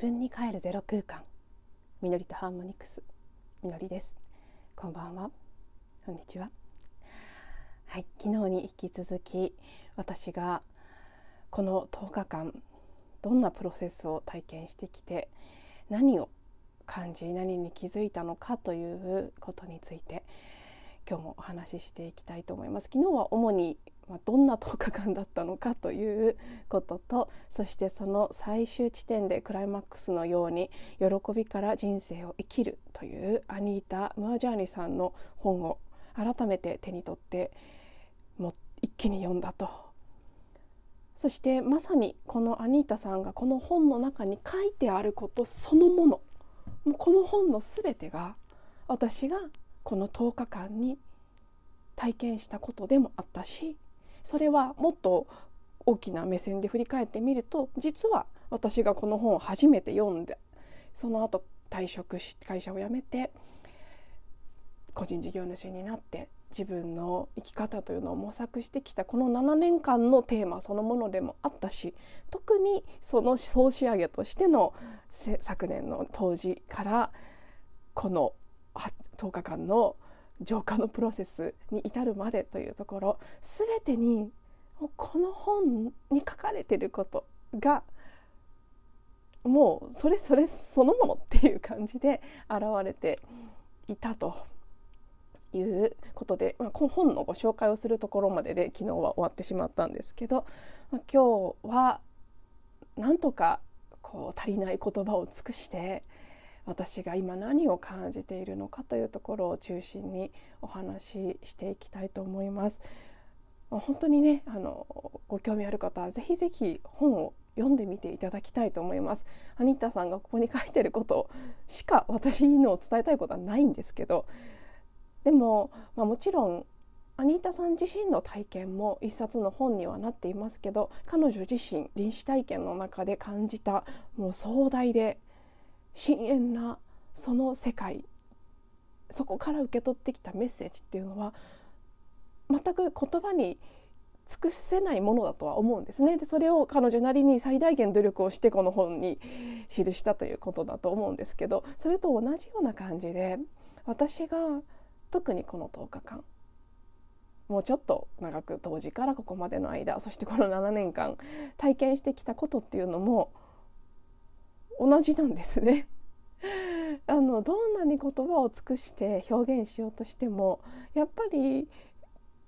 分に帰るゼロ空間。みのりとハーモニクス。みのりです。こんばんは。こんにちは。はい。昨日に引き続き私がこの10日間どんなプロセスを体験してきて何を感じ何に気づいたのかということについて今日もお話ししていきたいと思います。昨日は主にまあ、どんな10日間だったのかということとそしてその最終地点でクライマックスのように喜びから人生を生きるというアニータ・ムアジャーニさんの本を改めて手に取っても一気に読んだと。そしてまさにこのアニータさんがこの本の中に書いてあることそのものもうこの本の全てが私がこの10日間に体験したことでもあったしそれはもっと大きな目線で振り返ってみると実は私がこの本を初めて読んでその後退職し会社を辞めて個人事業主になって自分の生き方というのを模索してきたこの7年間のテーマそのものでもあったし特にその総仕上げとしての昨年の当時からこの10日間の浄化のプロセスに至るまでというところ全てにこの本に書かれてることがもうそれそれそのものっていう感じで現れていたということで、まあ、この本のご紹介をするところまでで昨日は終わってしまったんですけど、まあ、今日はなんとかこう足りない言葉を尽くして私が今何を感じているのかというところを中心にお話ししていきたいと思います。本当にねあのご興味ある方はぜひぜひ本を読んでみていただきたいと思います。アニッタさんがここに書いてることしか私の伝えたいことはないんですけどでも、まあ、もちろんアニータさん自身の体験も一冊の本にはなっていますけど彼女自身臨死体験の中で感じたもう壮大で深遠なその世界。そこから受け取ってきたメッセージっていうのは全く言葉に尽くせないものだとは思うんですね。でそれを彼女なりに最大限努力をしてこの本に記したということだと思うんですけどそれと同じような感じで私が特にこの10日間もうちょっと長く当時からここまでの間そしてこの7年間体験してきたことっていうのも同じなんですね。あのどんなに言葉を尽くして表現しようとしてもやっぱり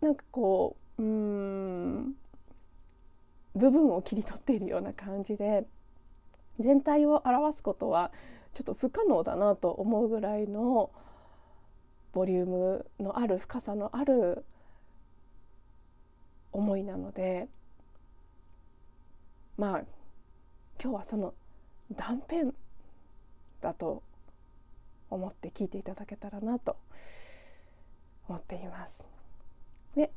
なんかこううん部分を切り取っているような感じで全体を表すことはちょっと不可能だなと思うぐらいのボリュームのある深さのある思いなのでまあ今日はその断片だと思って聞いていただけたらなと思っています。で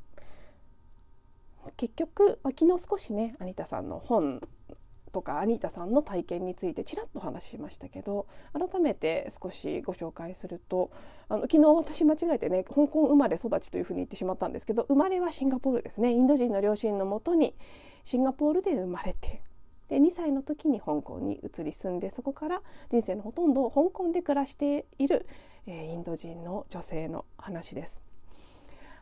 結局、まあ、昨日少しねアニタさんの本とかアニータさんの体験についてちらっと話しましたけど改めて少しご紹介するとあの昨日私間違えてね香港生まれ育ちというふうに言ってしまったんですけど生まれはシンガポールですねインド人の両親のもとにシンガポールで生まれてで2歳の時に香港に移り住んでそこから人生のほとんどを香港で暮らしている、えー、インド人の女性の話です。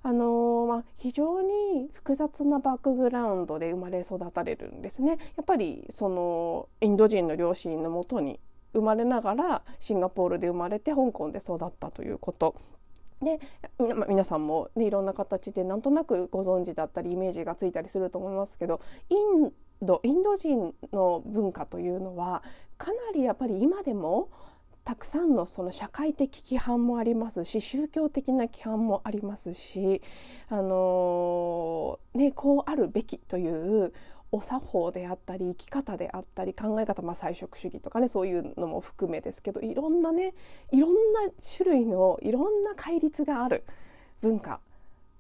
あのー、まあ、非常に複雑なバックグラウンドで生まれ育たれるんですね。やっぱりそのインド人の両親のもとに生まれながらシンガポールで生まれて香港で育ったということで、まあ、皆さんも、ね、いろんな形でなんとなくご存知だったりイメージがついたりすると思いますけどインドインド人の文化というのはかなりやっぱり今でもたくさんのその社会的規範もありますし宗教的な規範もありますし、あのね、こうあるべきというお作法であったり生き方であったり考え方、まあ、菜食主義とかねそういうのも含めですけどいろんなねいろんな種類のいろんな戒律がある文化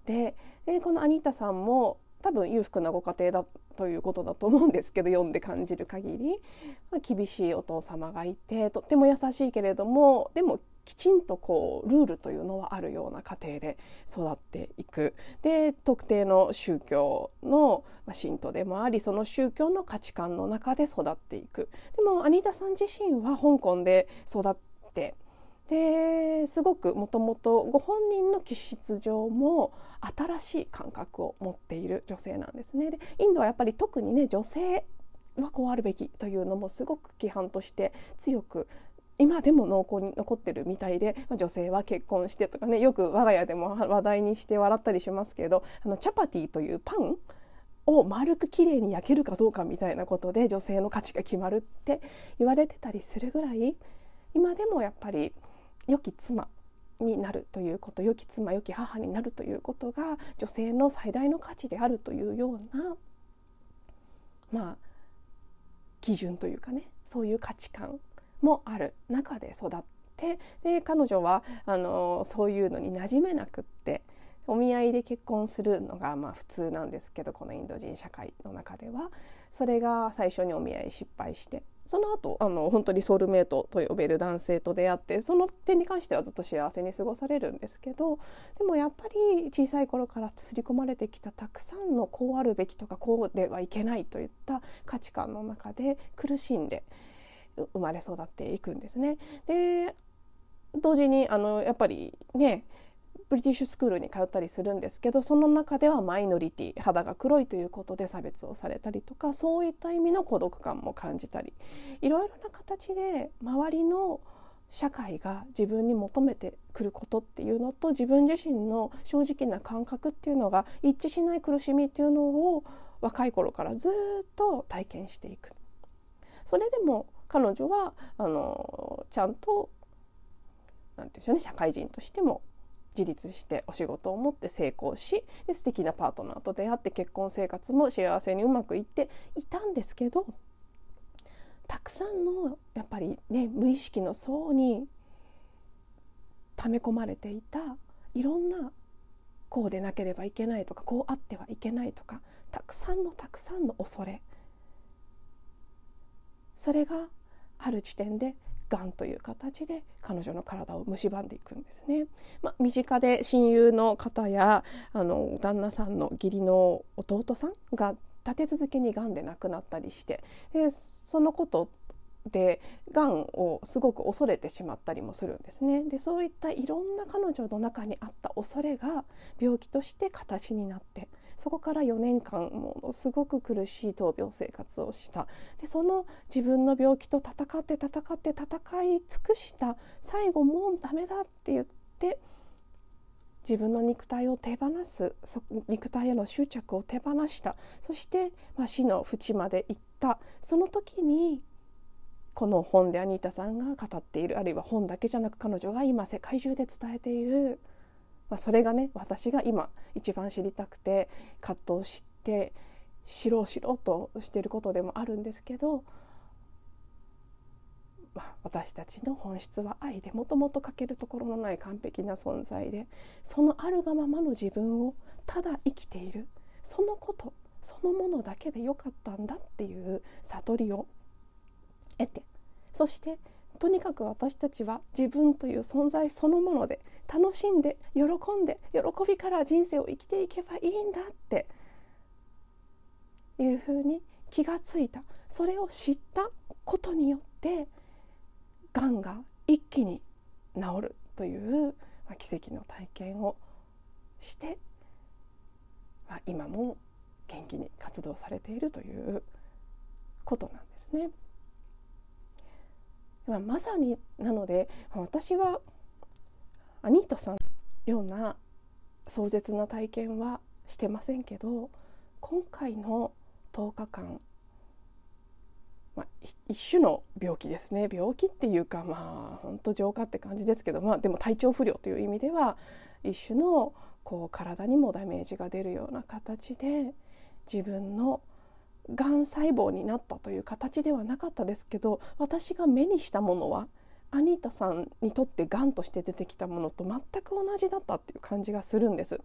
ででこのアニータさんも多分裕福なご家庭だということだと思うんですけど読んで感じる限り、まあ、厳しいお父様がいてとっても優しいけれどもでもきちんとこうルールというのはあるような家庭で育っていく。で特定の宗教の信徒でもありその宗教の価値観の中で育っていく。でもアニータさん自身は香港で育ってですごくもともとご本人の気質上も新しい感覚を持っている女性なんですね。でインドはやっぱり特にね女性はこうあるべきというのもすごく規範として強く今でも濃厚に残ってるみたいで、女性は結婚してとかねよく我が家でも話題にして笑ったりしますけどあのチャパティというパンを丸くきれいに焼けるかどうかみたいなことで女性の価値が決まるって言われてたりするぐらい今でもやっぱり良き妻になるということ良き妻良き母になるということが女性の最大の価値であるというようなまあ基準というかねそういう価値観もある中で育ってで彼女はあのそういうのに馴染めなくってお見合いで結婚するのがまあ普通なんですけどこのインド人社会の中ではそれが最初にお見合い失敗してその後あの本当にソウルメイトと呼べる男性と出会ってその点に関してはずっと幸せに過ごされるんですけどでもやっぱり小さい頃から刷り込まれてきたたくさんのこうあるべきとかこうではいけないといった価値観の中で苦しんで生まれ育っていくんですね。で同時にあのやっぱりねブリティッシュスクールに通ったりするんですけどその中ではマイノリティ肌が黒いということで差別をされたりとかそういった意味の孤独感も感じたりいろいろな形で周りの社会が自分に求めてくることっていうのと自分自身の正直な感覚っていうのが一致しない苦しみっていうのを若い頃からずっと体験していく。それでも彼女はあのちゃんとなんていうんでしょうね社会人としても自立してお仕事を持って成功しで素敵なパートナーと出会って結婚生活も幸せにうまくいっていたんですけどたくさんのやっぱりね無意識の層に溜め込まれていたいろんなこうでなければいけないとかこうあってはいけないとかたくさんのたくさんの恐れ。それがある時点でがんという形で彼女の体を蝕んでいくんですね。まあ、身近で親友の方やあの旦那さんの義理の弟さんが立て続けにがんで亡くなったりしてでそのことでがんをすごく恐れてしまったりもするんですねでそういったいろんな彼女の中にあった恐れが病気として形になってそこから4年間ものすごく苦しい闘病生活をした。でその自分の病気と戦って戦って戦い尽くした。最後もうダメだって言って自分の肉体を手放す。肉体への執着を手放した。そして、まあ、死の淵まで行った。その時にこの本でアニータさんが語っているあるいは本だけじゃなく彼女が今世界中で伝えている、まあ、それがね私が今一番知りたくて葛藤して知ろう知ろうとしていることでもあるんですけど、まあ、私たちの本質は愛でもともと欠けるところのない完璧な存在でそのあるがままの自分をただ生きている。そのことそのものだけでよかったんだっていう悟りを得てそしてとにかく私たちは自分という存在そのもので楽しんで喜んで喜びから人生を生きていけばいいんだっていうふうに気がついたそれを知ったことによってがんが一気に治るという、ま、奇跡の体験をして、ま、今も元気に活動されているということなんですね。まあ、まさになので私はアニートさんのような壮絶な体験はしてませんけど今回の10日間、まあ、一種の病気ですね。病気っていうかまあ本当浄化って感じですけど、まあ、でも体調不良という意味では一種のこう体にもダメージが出るような形で自分のがん細胞になったという形ではなかったですけど私が目にしたものはアニータさんにとってがんとして出てきたものと全く同じだったっていう感じがするんです。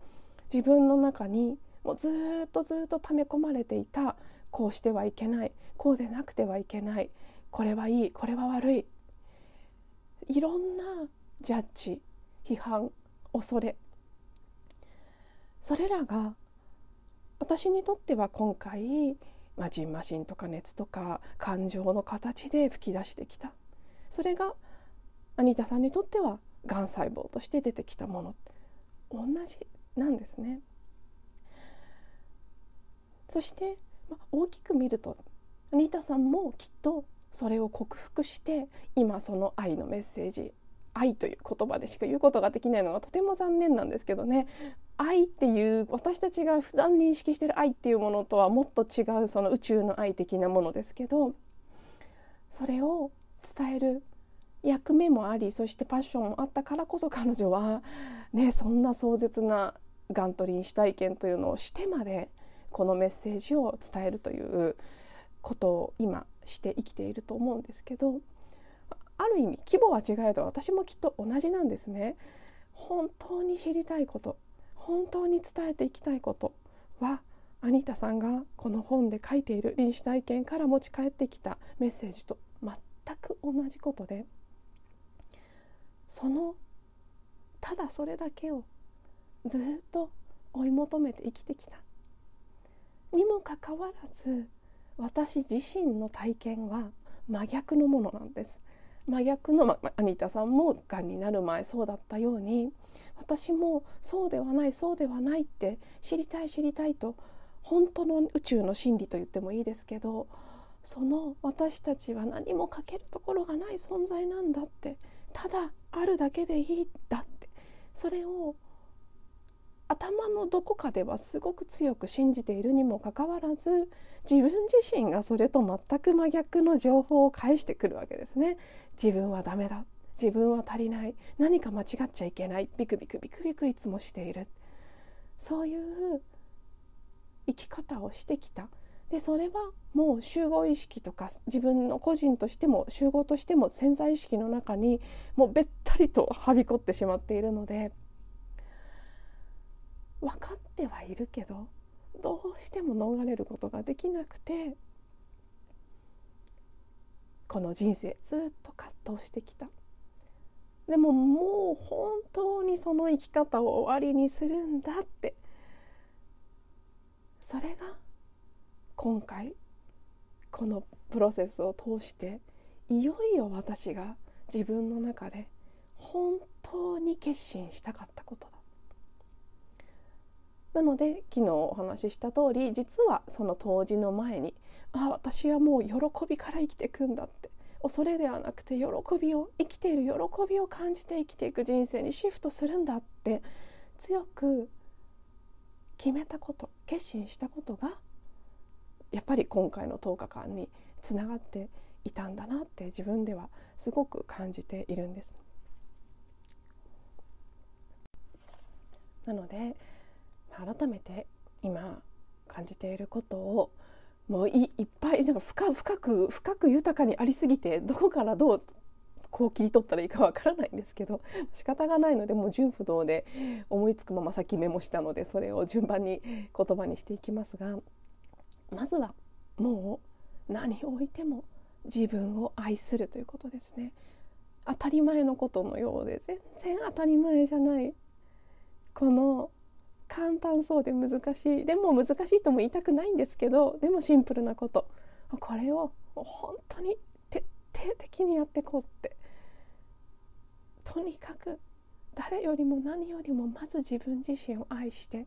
自分の中にもうずっとずっと溜め込まれていたこうしてはいけないこうでなくてはいけないこれはいいこれは悪いいろんなジャッジ批判恐れそれらが私にとっては今回、まあ、ジンマシンとか熱とか感情の形で吹き出してきた。それがアニタさんにとってはがん細胞として出てきたもの。同じなんですね。そして、まあ、大きく見るとアニータさんもきっとそれを克服して今その愛のメッセージ愛という言葉でしか言うことができないのがとても残念なんですけどね。愛っていう私たちが普段認識してる愛っていうものとはもっと違うその宇宙の愛的なものですけどそれを伝える役目もありそしてパッションもあったからこそ彼女は、ね、そんな壮絶なガントリン死体験というのをしてまでこのメッセージを伝えるということを今して生きていると思うんですけどある意味規模は違えど私もきっと同じなんですね。本当に知りたいこと本当に伝えていきたいことはアニタさんがこの本で書いている臨死体験から持ち帰ってきたメッセージと全く同じことでそのただそれだけをずっと追い求めて生きてきた。にもかかわらず私自身の体験は真逆のものなんです。真逆の、ま、アニタさんもがんになる前そうだったように私もそうではないそうではないって知りたい知りたいと本当の宇宙の真理と言ってもいいですけどその私たちは何もかけるところがない存在なんだってただあるだけでいいんだってそれを頭のどこかではすごく強く信じているにもかかわらず自分自身がそれと全く真逆の情報を返してくるわけですね。自分はダメだ。自分は足りない。何か間違っちゃいけない。ビクビクビクビクいつもしている。そういう生き方をしてきた。でそれはもう集合意識とか自分の個人としても集合としても潜在意識の中にもうべったりとはびこってしまっているので分かってはいるけどどうしても逃れることができなくてこの人生ずっと葛藤してきた。でももう本当にその生き方を終わりにするんだって。それが今回このプロセスを通していよいよ私が自分の中で本当に決心したかったことだ。なので昨日お話しした通り実はその当時の前にあ私はもう喜びから生きていくんだって恐れではなくて喜びを生きている喜びを感じて生きていく人生にシフトするんだって強く決めたこと決心したことがやっぱり今回の10日間につながっていたんだなって自分ではすごく感じているんです。なので改めて今感じていることをもういいっぱいなんか深深く深く豊かにありすぎてどこからどうこう切り取ったらいいかわからないんですけど仕方がないのでもう純不動で思いつくまま先メモしたのでそれを順番に言葉にしていきますがまずはもう何を置いても自分を愛するということですね。当たり前のことのようで全然当たり前じゃないこの簡単そうで難しい。でも難しいとも言いたくないんですけどでもシンプルなこと。これを本当に徹底的にやってこうって。とにかく誰よりも何よりもまず自分自身を愛して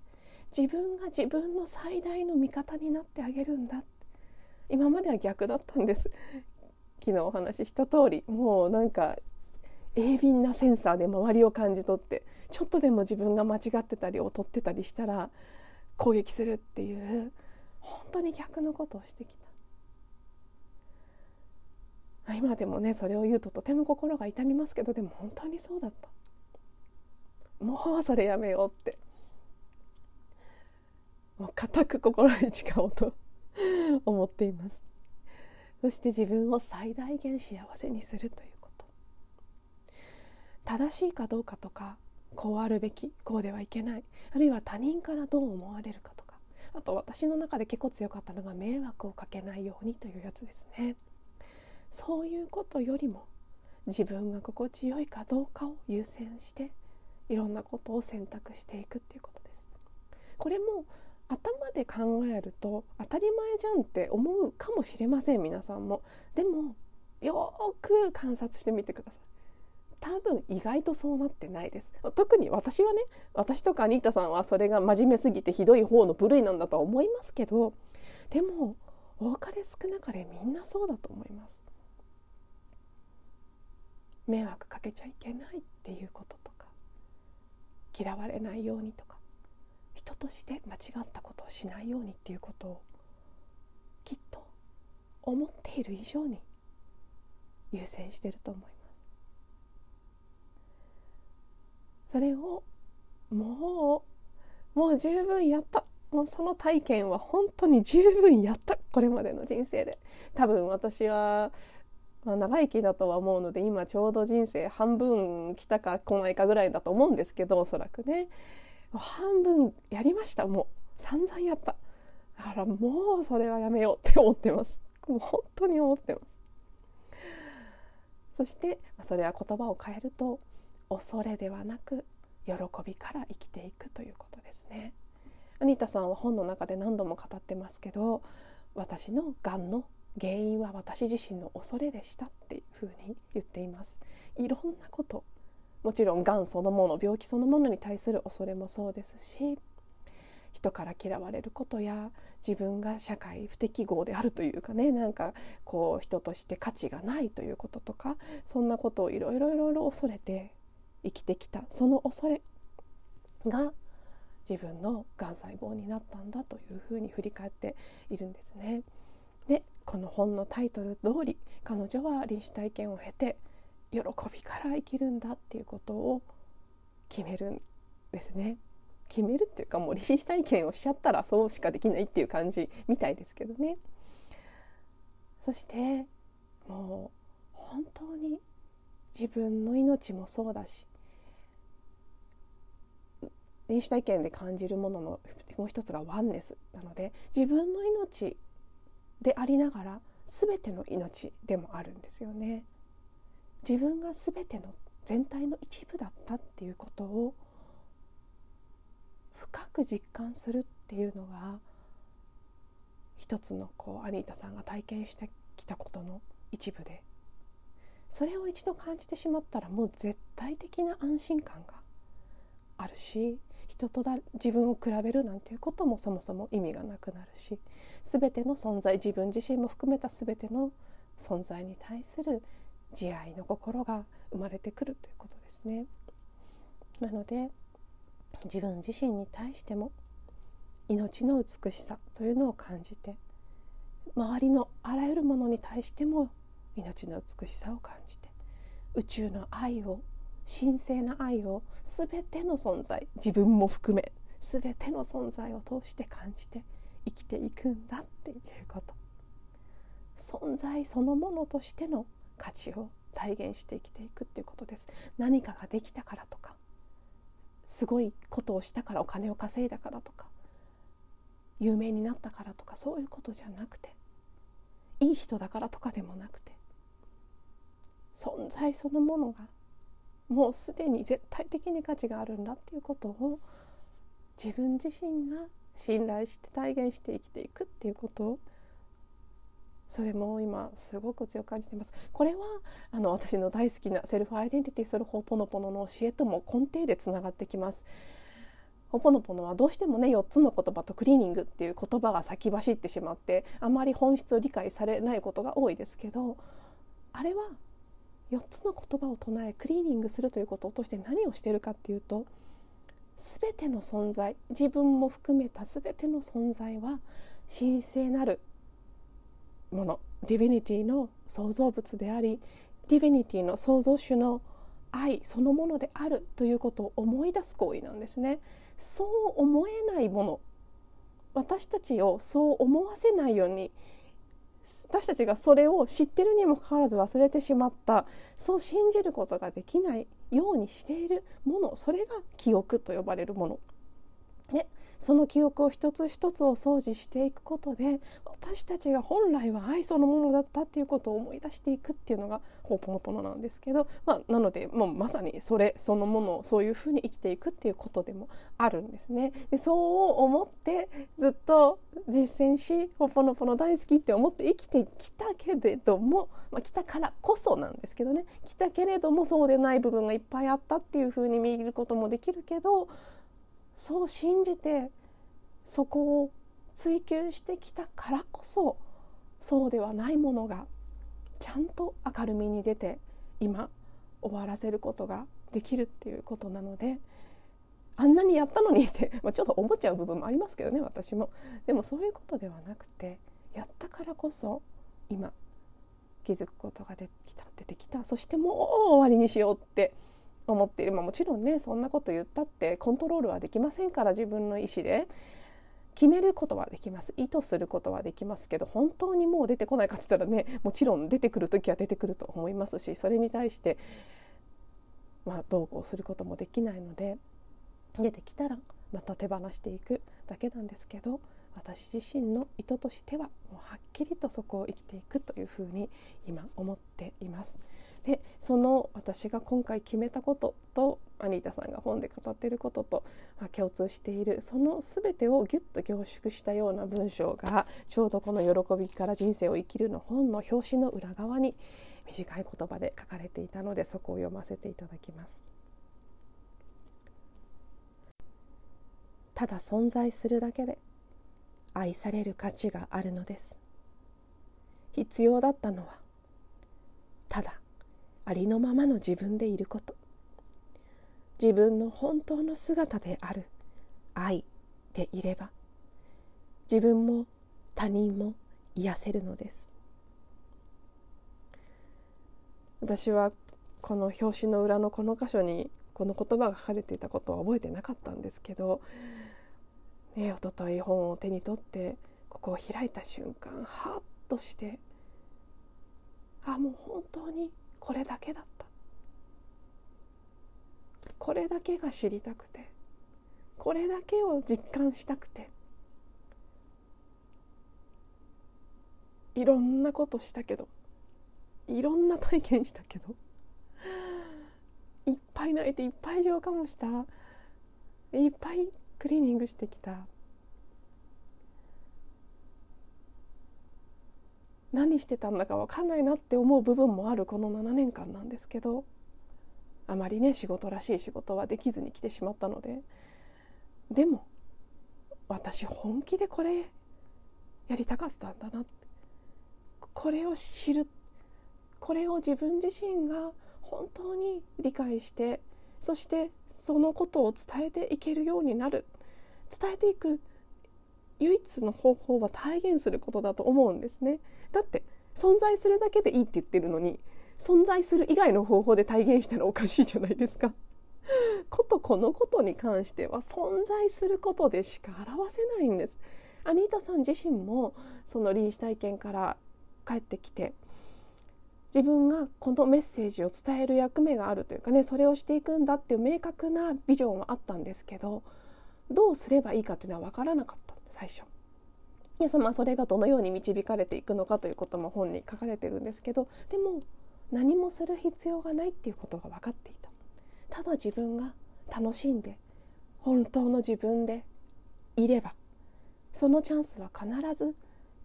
自分が自分の最大の味方になってあげるんだ今までは逆だったんです。昨日お話しした通りもうなんか鋭敏なセンサーで周りを感じ取ってちょっとでも自分が間違ってたり劣ってたりしたら攻撃するっていう本当に逆のことをしてきた。今でもねそれを言うととても心が痛みますけどでも本当にそうだった。もうそれやめようって。もう固く心に誓おうと 思っています。そして自分を最大限幸せにするという。正しいかどうかとかこうあるべきこうではいけないあるいは他人からどう思われるかとかあと私の中で結構強かったのが迷惑をかけないようにというやつですねそういうことよりも自分が心地よいかどうかを優先していろんなことを選択していくっていうことです。これも頭で考えると当たり前じゃんって思うかもしれません皆さんも。でもよーく観察してみてください。多分意外とそうなってないです。特に私はね私とかアニータさんはそれが真面目すぎてひどい方の部類なんだとは思いますけどでも多かれ少なかれみんなそうだと思います。迷惑かけちゃいけないっていうこととか嫌われないようにとか人として間違ったことをしないようにっていうことをきっと思っている以上に優先してると思います。それをもうもう十分やった。もうその体験は本当に十分やった。これまでの人生で。多分私は、まあ、長生きだとは思うので今ちょうど人生半分来たか来ないかぐらいだと思うんですけどおそらくね。半分やりました。もう散々やった。だからもうそれはやめようって思ってます。もう本当に思ってます。そしてそれは言葉を変えると恐れではなく喜びから生きていくということですね。アニータさんは本の中で何度も語ってますけど私のがんの原因は私自身の恐れでしたっていうふうに言っていますいろんなこともちろんがんそのもの病気そのものに対する恐れもそうですし人から嫌われることや自分が社会不適合であるというかねなんかこう人として価値がないということとかそんなことをいろいろいろいろ恐れて生きてきたその恐れが自分のがん細胞になったんだというふうに振り返っているんですね。でこの本のタイトル通り彼女は臨死体験を経て喜びから生きるんだっていうことを決めるんですね。決めるっていうかもう臨死体験をしちゃったらそうしかできないっていう感じみたいですけどね。そしてもう本当に自分の命もそうだし臨死体験で感じるもののもう一つがワンネスなので自分の命でありながら全ての命でもあるんですよね。自分が全ての全体の一部だったっていうことを深く実感するっていうのが一つのこうアニータさんが体験してきたことの一部でそれを一度感じてしまったらもう絶対的な安心感があるし人とだ自分を比べるなんていうこともそもそも意味がなくなるし全ての存在自分自身も含めた全ての存在に対する慈愛の心が生まれてくるということですね。なので自分自身に対しても命の美しさというのを感じて周りのあらゆるものに対しても命の美しさを感じて宇宙の愛を神聖な愛を全ての存在自分も含め全ての存在を通して感じて生きていくんだっていうこと。存在そのものとしての価値を体現して生きていくっていうことです。何かができたからとかすごいことをしたからお金を稼いだからとか有名になったからとかそういうことじゃなくていい人だからとかでもなくて存在そのものがもうすでに絶対的に価値があるんだっていうことを自分自身が信頼して体現して生きていくっていうこと。をそれも今すごく強く感じています。これはあの私の大好きなセルフアイデンティティするホポノポノの教えとも根底でつながってきます。ホポノポノはどうしてもね4つの言葉とクリーニングっていう言葉が先走ってしまってあまり本質を理解されないことが多いですけどあれは4つの言葉を唱えクリーニングするということを通して何をしているかっていうと全ての存在自分も含めた全ての存在は神聖なるもの Divinityの創造物であり Divinityの創造主の愛そのものであるということを思い出す行為なんですね。そう思えないもの私たちをそう思わせないように私たちがそれを知ってるにもかかわらず忘れてしまったそう信じることができないようにしているものそれが記憶と呼ばれるもの。ね、その記憶を一つ一つお掃除していくことで私たちが本来は愛そのものだったっていうことを思い出していくっていうのがホーポノポノなんですけど、まあ、なのでもうまさにそれそのものをそういうふうに生きていくっていうことでもあるんですね。でそう思ってずっと実践しホーポノポノ大好きって思って生きてきたけれども、まあ、来たからこそなんですけどね来たけれどもそうでない部分がいっぱいあったっていうふうに見ることもできるけどそう信じてそこを追求してきたからこそそうではないものがちゃんと明るみに出て今終わらせることができるっていうことなのであんなにやったのにって、まあ、ちょっと思っちゃう部分もありますけどね私も。でもそういうことではなくてやったからこそ今気づくことが出てきた出てきたそしてもう終わりにしようって思っている、まあ、もちろんねそんなこと言ったってコントロールはできませんから自分の意思で。決めることはできます。意図することはできますけど本当にもう出てこないかって言ったらねもちろん出てくる時は出てくると思いますしそれに対して、まあ、どうこうすることもできないので出てきたらまた手放していくだけなんですけど私自身の意図としてはもうはっきりとそこを生きていくというふうに今思っています。でその私が今回決めたこととアニータさんが本で語っていることと、まあ、共通しているその全てをギュッと凝縮したような文章がちょうどこの「喜びから人生を生きる」の本の表紙の裏側に短い言葉で書かれていたのでそこを読ませていただきます。ただ存在するだけで愛される価値があるのです必要だったのはただありのままの自分でいること。自分の本当の姿である。愛でいれば。自分も他人も癒せるのです。私はこの表紙の裏のこの箇所にこの言葉が書かれていたことは覚えてなかったんですけど、ね、おととい本を手に取ってここを開いた瞬間はっとしてあもう本当にこれだけだった。これだけが知りたくて。これだけを実感したくて。いろんなことしたけど。いろんな体験したけど。いっぱい泣いていっぱい浄化もした。いっぱいクリーニングしてきた。何してたんだか分かんないなって思う部分もあるこの7年間なんですけどあまりね仕事らしい仕事はできずに来てしまったので。でも私本気でこれやりたかったんだなって。これを知るこれを自分自身が本当に理解してそしてそのことを伝えていけるようになる。伝えていく唯一の方法は体現することだと思うんですね。だって存在するだけでいいって言ってるのに存在する以外の方法で体現したらおかしいじゃないですか。ことこのことに関しては存在することでしか表せないんです。アニータさん自身もその臨死体験から帰ってきて自分がこのメッセージを伝える役目があるというかねそれをしていくんだっていう明確なビジョンはあったんですけどどうすればいいかっていうのは分からなかっ最初。でそ,、まあ、それがどのように導かれていくのかということも本に書かれてるんですけどでも何もする必要がないっていうことが分かっていたただ自分が楽しんで本当の自分でいればそのチャンスは必ず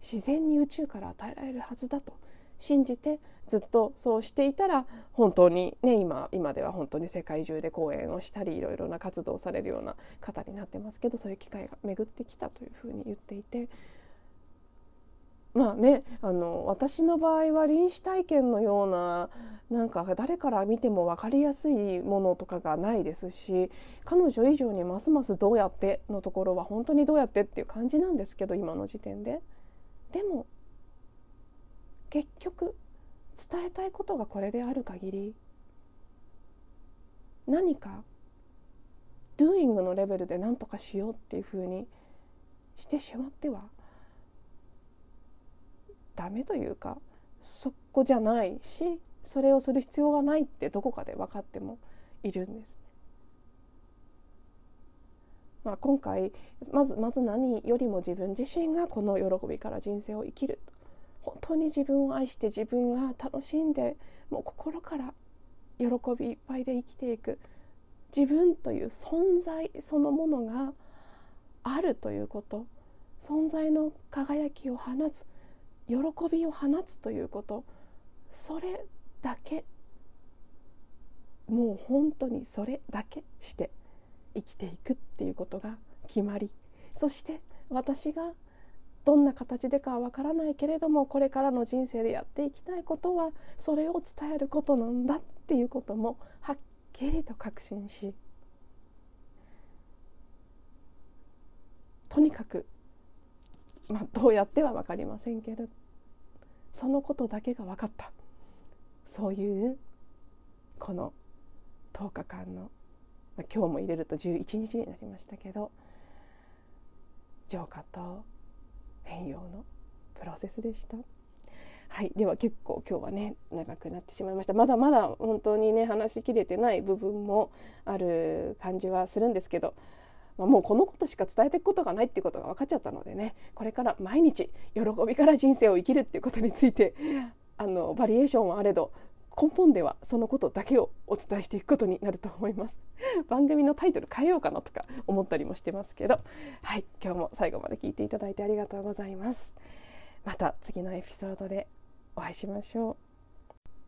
自然に宇宙から与えられるはずだと信じてずっとそうしていたら本当にね今今では本当に世界中で講演をしたりいろいろな活動をされるような方になってますけどそういう機会が巡ってきたというふうに言っていてまあねあの私の場合は臨死体験のようななんか誰から見ても分かりやすいものとかがないですし彼女以上にますますどうやってのところは本当にどうやってっていう感じなんですけど今の時点で。でも結局伝えたいことがこれである限り何か doing のレベルで何とかしようっていうふうにしてしまってはダメというかそこじゃないしそれをする必要はないってどこかで分かってもいるんですね。まあ、今回まずまず何よりも自分自身がこの喜びから人生を生きる本当に自分を愛して自分が楽しんでもう心から喜びいっぱいで生きていく。自分という存在そのものがあるということ。存在の輝きを放つ喜びを放つということ。それだけもう本当にそれだけして生きていくっていうことが決まり。そして私がどんな形でかはわからないけれどもこれからの人生でやっていきたいことはそれを伝えることなんだっていうこともはっきりと確信しとにかく、まあ、どうやっては分かりませんけどそのことだけが分かった。そういうこの10日間の、まあ、今日も入れると11日になりましたけど浄化と変容のプロセスでした。はい、では結構今日はね長くなってしまいましたまだまだ本当にね話しきれてない部分もある感じはするんですけど、まあ、もうこのことしか伝えていくことがないっていうことが分かっちゃったのでねこれから毎日喜びから人生を生きるっていうことについてあのバリエーションはあれど根本ではそのことだけをお伝えしていくことになると思います。番組のタイトル変えようかなとか思ったりもしてますけど。はい今日も最後まで聞いていただいてありがとうございます。また次のエピソードでお会いしましょう。